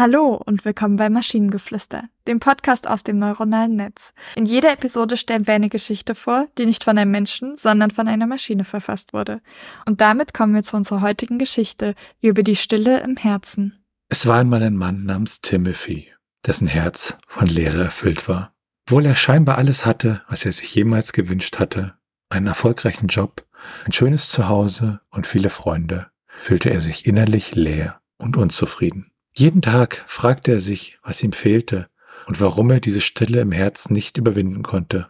Hallo und willkommen bei Maschinengeflüster, dem Podcast aus dem neuronalen Netz. In jeder Episode stellen wir eine Geschichte vor, die nicht von einem Menschen, sondern von einer Maschine verfasst wurde. Und damit kommen wir zu unserer heutigen Geschichte über die Stille im Herzen. Es war einmal ein Mann namens Timothy, dessen Herz von Leere erfüllt war. Obwohl er scheinbar alles hatte, was er sich jemals gewünscht hatte, einen erfolgreichen Job, ein schönes Zuhause und viele Freunde, fühlte er sich innerlich leer und unzufrieden. Jeden Tag fragte er sich, was ihm fehlte und warum er diese Stille im Herzen nicht überwinden konnte.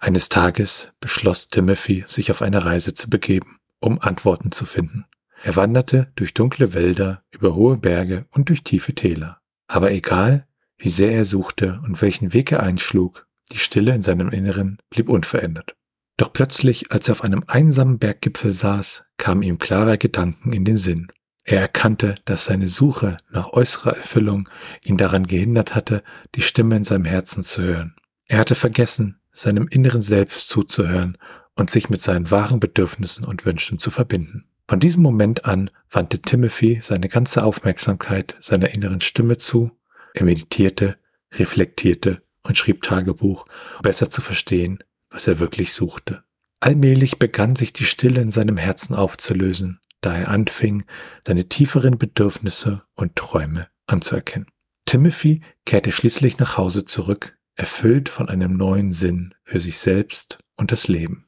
Eines Tages beschloss Timothy, sich auf eine Reise zu begeben, um Antworten zu finden. Er wanderte durch dunkle Wälder, über hohe Berge und durch tiefe Täler. Aber egal, wie sehr er suchte und welchen Weg er einschlug, die Stille in seinem Inneren blieb unverändert. Doch plötzlich, als er auf einem einsamen Berggipfel saß, kamen ihm klare Gedanken in den Sinn. Er erkannte, dass seine Suche nach äußerer Erfüllung ihn daran gehindert hatte, die Stimme in seinem Herzen zu hören. Er hatte vergessen, seinem inneren Selbst zuzuhören und sich mit seinen wahren Bedürfnissen und Wünschen zu verbinden. Von diesem Moment an wandte Timothy seine ganze Aufmerksamkeit seiner inneren Stimme zu. Er meditierte, reflektierte und schrieb Tagebuch, um besser zu verstehen, was er wirklich suchte. Allmählich begann sich die Stille in seinem Herzen aufzulösen da er anfing, seine tieferen Bedürfnisse und Träume anzuerkennen. Timothy kehrte schließlich nach Hause zurück, erfüllt von einem neuen Sinn für sich selbst und das Leben.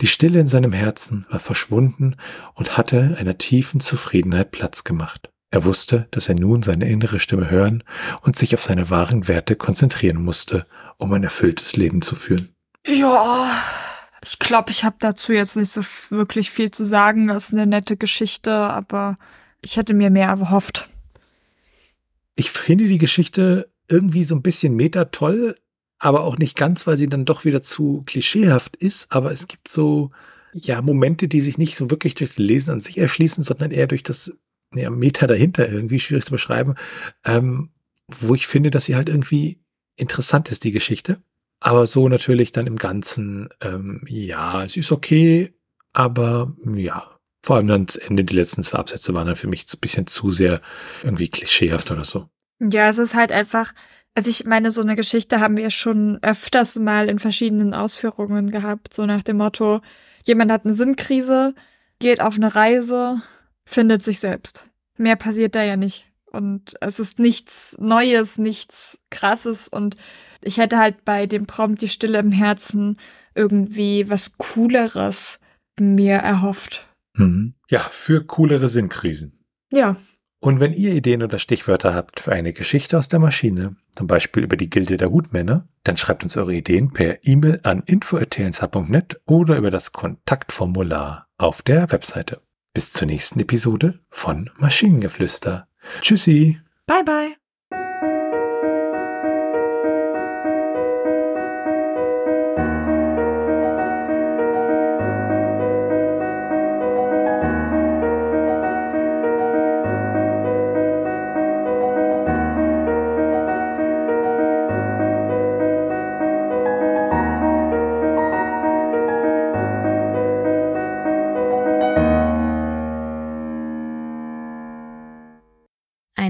Die Stille in seinem Herzen war verschwunden und hatte einer tiefen Zufriedenheit Platz gemacht. Er wusste, dass er nun seine innere Stimme hören und sich auf seine wahren Werte konzentrieren musste, um ein erfülltes Leben zu führen. Ja, ich glaube, ich habe dazu jetzt nicht so wirklich viel zu sagen. Das ist eine nette Geschichte, aber ich hätte mir mehr erhofft. Ich finde die Geschichte irgendwie so ein bisschen meta toll, aber auch nicht ganz, weil sie dann doch wieder zu klischeehaft ist. Aber es gibt so, ja, Momente, die sich nicht so wirklich durchs Lesen an sich erschließen, sondern eher durch das ja, Meta dahinter irgendwie schwierig zu beschreiben, ähm, wo ich finde, dass sie halt irgendwie interessant ist, die Geschichte. Aber so natürlich dann im Ganzen, ähm, ja, es ist okay, aber ja, vor allem dann das Ende, die letzten zwei Absätze waren dann für mich ein bisschen zu sehr irgendwie klischeehaft oder so. Ja, es ist halt einfach, also ich meine, so eine Geschichte haben wir schon öfters mal in verschiedenen Ausführungen gehabt, so nach dem Motto, jemand hat eine Sinnkrise, geht auf eine Reise, findet sich selbst. Mehr passiert da ja nicht. Und es ist nichts Neues, nichts Krasses und ich hätte halt bei dem Prompt die Stille im Herzen irgendwie was Cooleres mir erhofft. Mhm. Ja, für coolere Sinnkrisen. Ja. Und wenn ihr Ideen oder Stichwörter habt für eine Geschichte aus der Maschine, zum Beispiel über die Gilde der Hutmänner, dann schreibt uns eure Ideen per E-Mail an info.tnsh.net oder über das Kontaktformular auf der Webseite. Bis zur nächsten Episode von Maschinengeflüster. Tschüssi. Bye bye.